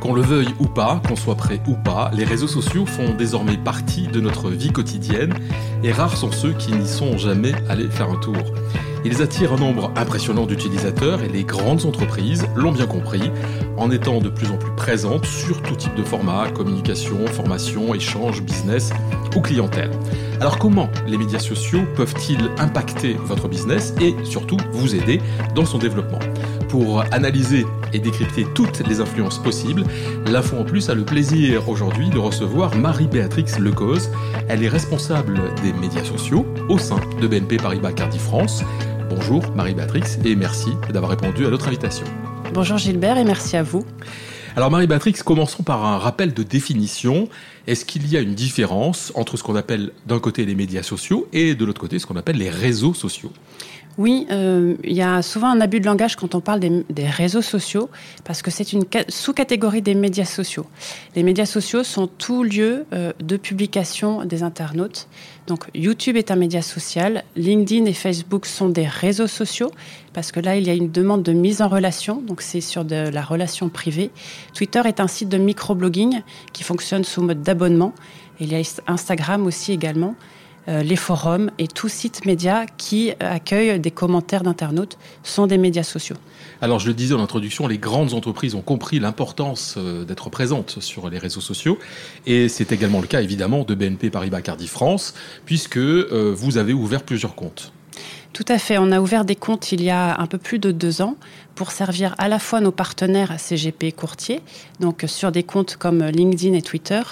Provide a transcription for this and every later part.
Qu'on le veuille ou pas, qu'on soit prêt ou pas, les réseaux sociaux font désormais partie de notre vie quotidienne et rares sont ceux qui n'y sont jamais allés faire un tour. Ils attirent un nombre impressionnant d'utilisateurs et les grandes entreprises l'ont bien compris en étant de plus en plus présentes sur tout type de format, communication, formation, échange, business ou clientèle. Alors comment les médias sociaux peuvent-ils impacter votre business et surtout vous aider dans son développement? Pour analyser et décrypter toutes les influences possibles, l'Info en Plus a le plaisir aujourd'hui de recevoir Marie-Béatrix Lecause. Elle est responsable des médias sociaux au sein de BNP Paribas Cardiff France. Bonjour Marie-Béatrix et merci d'avoir répondu à notre invitation. Bonjour Gilbert et merci à vous. Alors Marie-Béatrix, commençons par un rappel de définition. Est-ce qu'il y a une différence entre ce qu'on appelle d'un côté les médias sociaux et de l'autre côté ce qu'on appelle les réseaux sociaux? Oui, euh, il y a souvent un abus de langage quand on parle des, réseaux sociaux, parce que c'est une sous-catégorie des médias sociaux. Les médias sociaux sont tout lieu euh, de publication des internautes. Donc YouTube est un média social, LinkedIn et Facebook sont des réseaux sociaux, parce que là, il y a une demande de mise en relation, donc c'est sur de la relation privée. Twitter est un site de microblogging qui fonctionne sous mode d'abonnement. Il y a Instagram aussi également. Euh, les forums et tout site média qui accueille des commentaires d'internautes sont des médias sociaux. Alors je le disais en introduction, les grandes entreprises ont compris l'importance euh, d'être présentes sur les réseaux sociaux et c'est également le cas évidemment de BNP Paribas Cardiff France puisque euh, vous avez ouvert plusieurs comptes. Tout à fait. On a ouvert des comptes il y a un peu plus de deux ans pour servir à la fois nos partenaires CGP courtiers, donc sur des comptes comme LinkedIn et Twitter,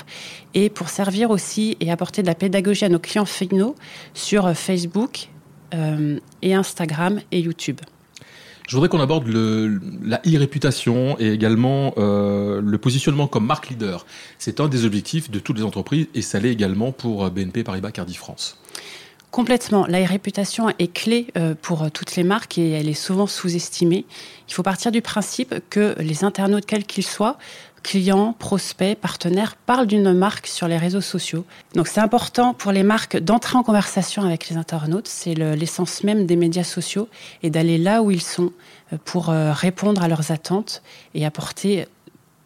et pour servir aussi et apporter de la pédagogie à nos clients finaux sur Facebook euh, et Instagram et YouTube. Je voudrais qu'on aborde la e-réputation et également euh, le positionnement comme marque leader. C'est un des objectifs de toutes les entreprises et ça l'est également pour BNP Paribas Cardiff France. Complètement. La réputation est clé euh, pour toutes les marques et elle est souvent sous-estimée. Il faut partir du principe que les internautes, quels qu'ils soient, clients, prospects, partenaires, parlent d'une marque sur les réseaux sociaux. Donc c'est important pour les marques d'entrer en conversation avec les internautes. C'est l'essence même des médias sociaux et d'aller là où ils sont euh, pour euh, répondre à leurs attentes et apporter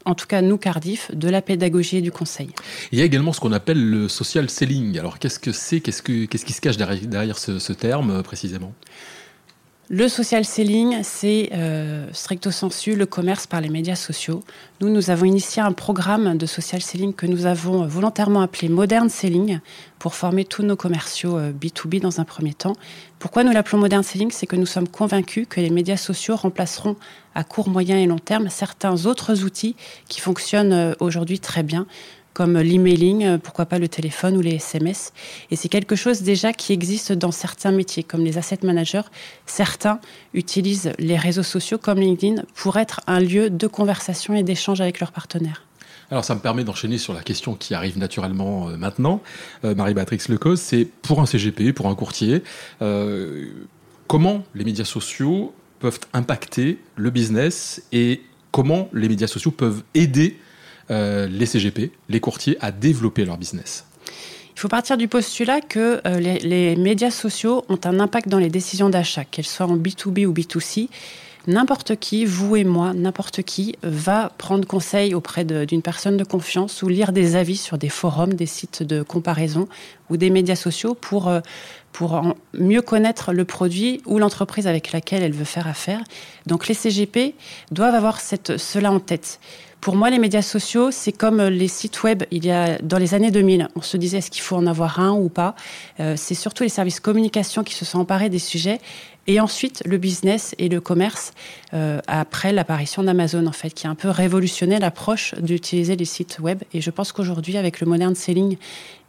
en tout cas nous Cardiff, de la pédagogie et du conseil. Il y a également ce qu'on appelle le social selling. Alors qu'est-ce que c'est? Qu'est-ce qui se cache derrière, ce, terme euh, précisément? Le social selling, c'est euh, stricto sensu le commerce par les médias sociaux. Nous, nous avons initié un programme de social selling que nous avons volontairement appelé Modern Selling pour former tous nos commerciaux B2B euh, dans un premier temps. Pourquoi nous l'appelons Modern Selling? C'est que nous sommes convaincus que les médias sociaux remplaceront à court, moyen et long terme certains autres outils qui fonctionnent euh, aujourd'hui très bien comme l'emailing, euh, pourquoi pas le téléphone ou les SMS. Et c'est quelque chose déjà qui existe dans certains métiers, comme les asset managers. Certains utilisent les réseaux sociaux comme LinkedIn pour être un lieu de conversation et d'échange avec leurs partenaires. Alors ça me permet d'enchaîner sur la question qui arrive naturellement euh, maintenant. Euh, Marie-Batrix Lecause, c'est pour un CGP, pour un courtier, comment les médias sociaux peuvent impacter le business et comment les médias sociaux peuvent aider euh, les CGP, les courtiers, à développer leur business il faut partir du postulat que euh, les, médias sociaux ont un impact dans les décisions d'achat, qu'elles soient en B2B ou B2C. N'importe qui, vous et moi, n'importe qui, va prendre conseil auprès d'une personne de confiance ou lire des avis sur des forums, des sites de comparaison ou des médias sociaux pour, euh, pour mieux connaître le produit ou l'entreprise avec laquelle elle veut faire affaire. Donc les CGP doivent avoir cette, cela en tête. Pour moi, les médias sociaux, c'est comme euh, les sites web. Il y a dans les années 2000, on se disait est-ce qu'il faut en avoir un ou pas? Euh, c'est surtout les services communication qui se sont emparés des sujets et ensuite le business et le commerce euh, après l'apparition d'Amazon en fait, qui a un peu révolutionné l'approche d'utiliser les sites web. Et je pense qu'aujourd'hui, avec le modern selling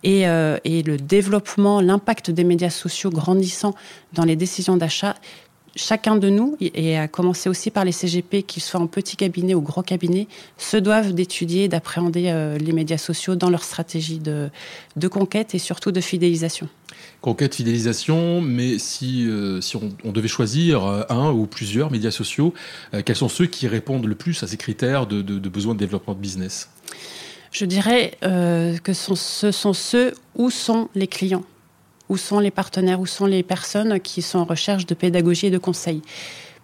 et, et le développement, l'impact des médias sociaux grandissant dans les décisions d'achat, chacun de nous, et à commencer aussi par les CGP, qu'ils soient en petit cabinet ou gros cabinet, se doivent d'étudier et d'appréhender euh, les médias sociaux dans leur stratégie de, conquête et surtout de fidélisation. Conquête, fidélisation, mais si, euh, si on, devait choisir euh, un ou plusieurs médias sociaux, quels sont ceux qui répondent le plus à ces critères de, de, de besoin de développement de business? Je dirais que ce sont ceux où sont les clients où sont les partenaires, où sont les personnes qui sont en recherche de pédagogie et de conseils?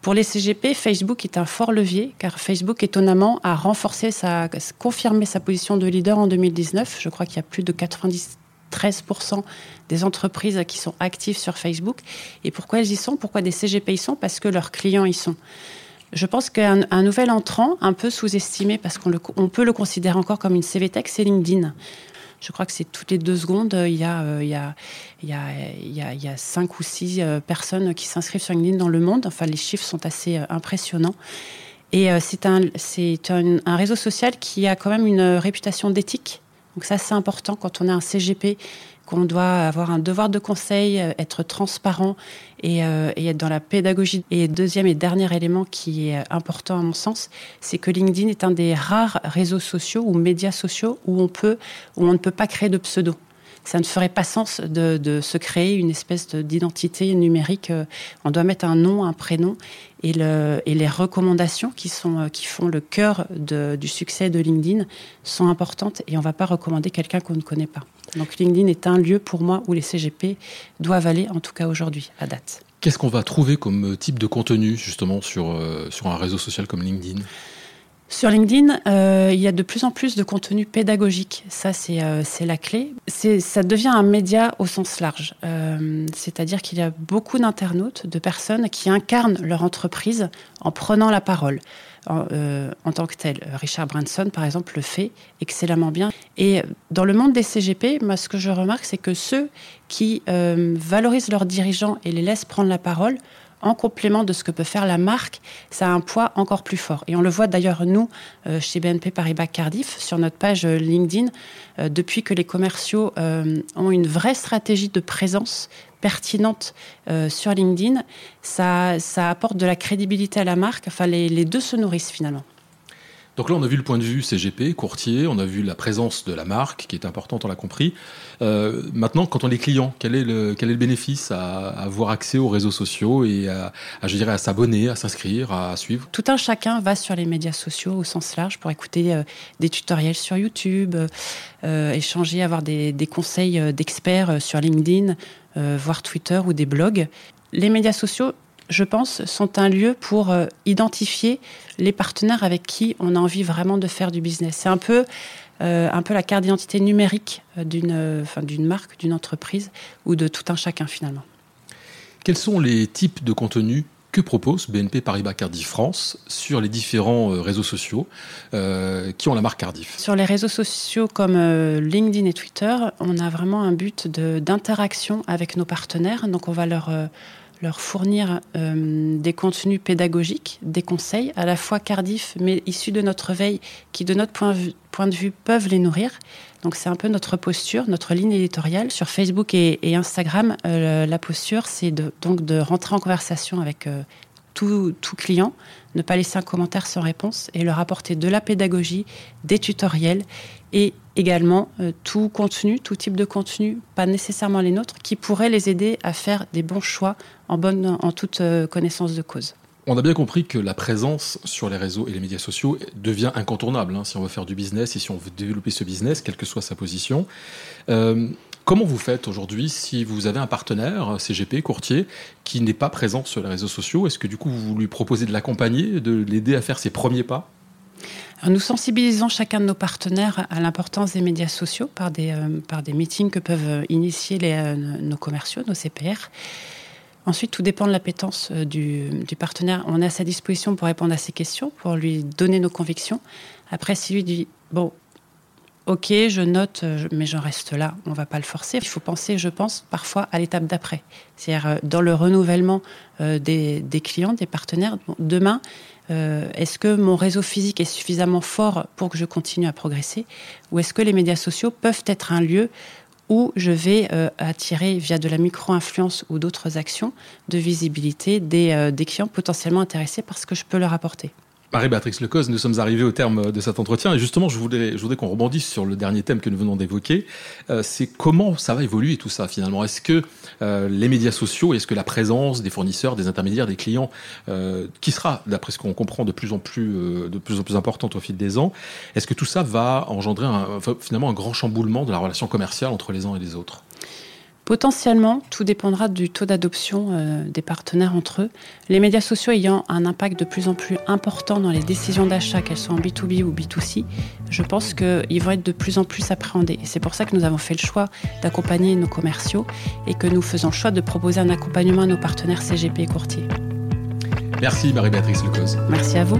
Pour les CGP, Facebook est un fort levier, car Facebook, étonnamment, a renforcé sa, confirmé sa position de leader en 2019. Je crois qu'il y a plus de 93% des entreprises qui sont actives sur Facebook. Et pourquoi elles y sont? Pourquoi des CGP y sont? Parce que leurs clients y sont. Je pense qu'un nouvel entrant, un peu sous-estimé, parce qu'on peut le considérer encore comme une CVTech, c'est LinkedIn. Je crois que c'est toutes les deux secondes, il y a, cinq ou six euh, personnes qui s'inscrivent sur LinkedIn dans le monde. Enfin, les chiffres sont assez euh, impressionnants. Et euh, c'est un, c'est un, un, réseau social qui a quand même une réputation d'éthique. Donc ça, c'est important quand on a un CGP qu'on doit avoir un devoir de conseil, euh, être transparent euh, et, être dans la pédagogie. Et deuxième et dernier élément qui est important à mon sens, c'est que LinkedIn est un des rares réseaux sociaux ou médias sociaux où on peut, où on ne peut pas créer de pseudo ça ne ferait pas sens de, se créer une espèce d'identité numérique. Euh, on doit mettre un nom, un prénom, et, le, et les recommandations qui, sont, euh, qui font le cœur du succès de LinkedIn sont importantes, et on ne va pas recommander quelqu'un qu'on ne connaît pas. Donc LinkedIn est un lieu pour moi où les CGP doivent aller, en tout cas aujourd'hui, à date. Qu'est-ce qu'on va trouver comme type de contenu justement sur, euh, sur un réseau social comme LinkedIn? Sur LinkedIn, euh, il y a de plus en plus de contenu pédagogique. Ça, c'est euh, la clé. Ça devient un média au sens large. Euh, c'est-à-dire qu'il y a beaucoup d'internautes, de personnes qui incarnent leur entreprise en prenant la parole en, en, tant que tel. Richard Branson, par exemple, le fait excellemment bien. Et dans le monde des CGP, moi, ce que je remarque, c'est que ceux qui valorisent leurs dirigeants et les laissent prendre la parole en complément de ce que peut faire la marque, ça a un poids encore plus fort. Et on le voit d'ailleurs, nous, euh, chez BNP Paribas Cardiff, sur notre page euh, LinkedIn, euh, depuis que les commerciaux ont une vraie stratégie de présence pertinente sur LinkedIn, ça, apporte de la crédibilité à la marque. Enfin, les deux se nourrissent finalement. Donc là, on a vu le point de vue CGP, courtier, on a vu la présence de la marque, qui est importante, on l'a compris. Euh, maintenant, quand on est client, quel est le, quel est le bénéfice à, avoir accès aux réseaux sociaux et à, je dirais, à s'abonner, à s'inscrire, à suivre? Tout un chacun va sur les médias sociaux au sens large pour écouter euh, des tutoriels sur YouTube, euh, échanger, avoir des, des conseils d'experts sur LinkedIn, voir Twitter ou des blogs. Les médias sociaux, je pense, sont un lieu pour euh, identifier les partenaires avec qui on a envie vraiment de faire du business. C'est un peu, euh, un peu la carte d'identité numérique euh, d'une d'une marque, d'une entreprise ou de tout un chacun finalement. Quels sont les types de contenus que propose BNP Paribas Cardiff France sur les différents réseaux sociaux qui ont la marque Cardiff? Sur les réseaux sociaux comme LinkedIn et Twitter, on a vraiment un but d'interaction avec nos partenaires. Donc on va leur leur fournir euh, des contenus pédagogiques, des conseils, à la fois Cardiff, mais issus de notre veille, qui de notre point, de vue peuvent les nourrir. Donc c'est un peu notre posture, notre ligne éditoriale. Sur Facebook et, Instagram, euh, la posture, c'est donc de rentrer en conversation avec euh, tout, client, ne pas laisser un commentaire sans réponse et leur apporter de la pédagogie, des tutoriels et également euh, tout contenu, tout type de contenu, pas nécessairement les nôtres, qui pourrait les aider à faire des bons choix en toute euh, connaissance de cause. On a bien compris que la présence sur les réseaux et les médias sociaux devient incontournable hein, si on veut faire du business et si on veut développer ce business, quelle que soit sa position. Euh, comment vous faites aujourd'hui si vous avez un partenaire, CGP, courtier, qui n'est pas présent sur les réseaux sociaux? Est-ce que du coup vous lui proposez de l'accompagner, de l'aider à faire ses premiers pas? Nous sensibilisons chacun de nos partenaires à l'importance des médias sociaux par des, euh, meetings que peuvent euh, initier euh, nos commerciaux, nos CPR. Ensuite, tout dépend de l'appétence du, du, partenaire. On est à sa disposition pour répondre à ses questions, pour lui donner nos convictions. Après, si lui dit, bon, ok, je note, mais j'en reste là, on ne va pas le forcer. Il faut penser, je pense, parfois à l'étape d'après. C'est-à-dire dans le renouvellement des, des, clients, des partenaires. Demain, euh, est-ce que mon réseau physique est suffisamment fort pour que je continue à progresser? Ou est-ce que les médias sociaux peuvent être un lieu où je vais euh, attirer, via de la micro-influence ou d'autres actions, de visibilité des, euh, des clients potentiellement intéressés par ce que je peux leur apporter? Marie-Béatrix Lecoz, nous sommes arrivés au terme de cet entretien. Et justement, je voudrais, je voudrais qu'on rebondisse sur le dernier thème que nous venons d'évoquer. Euh, c'est comment ça va évoluer tout ça finalement? Est-ce que euh, les médias sociaux, est-ce que la présence des fournisseurs, des intermédiaires, des clients, euh, qui sera, d'après ce qu'on comprend, de plus en plus, de plus en plus importante au fil des ans, est-ce que tout ça va engendrer finalement un grand chamboulement de la relation commerciale entre les uns et les autres? Potentiellement, tout dépendra du taux d'adoption euh, des partenaires entre eux. Les médias sociaux ayant un impact de plus en plus important dans les décisions d'achat, qu'elles soient en B2B ou B2C, je pense qu'ils vont être de plus en plus appréhendés. Et c'est pour ça que nous avons fait le choix d'accompagner nos commerciaux et que nous faisons le choix de proposer un accompagnement à nos partenaires CGP et courtiers. Merci Marie-Béatrice Lecoz. Merci à vous.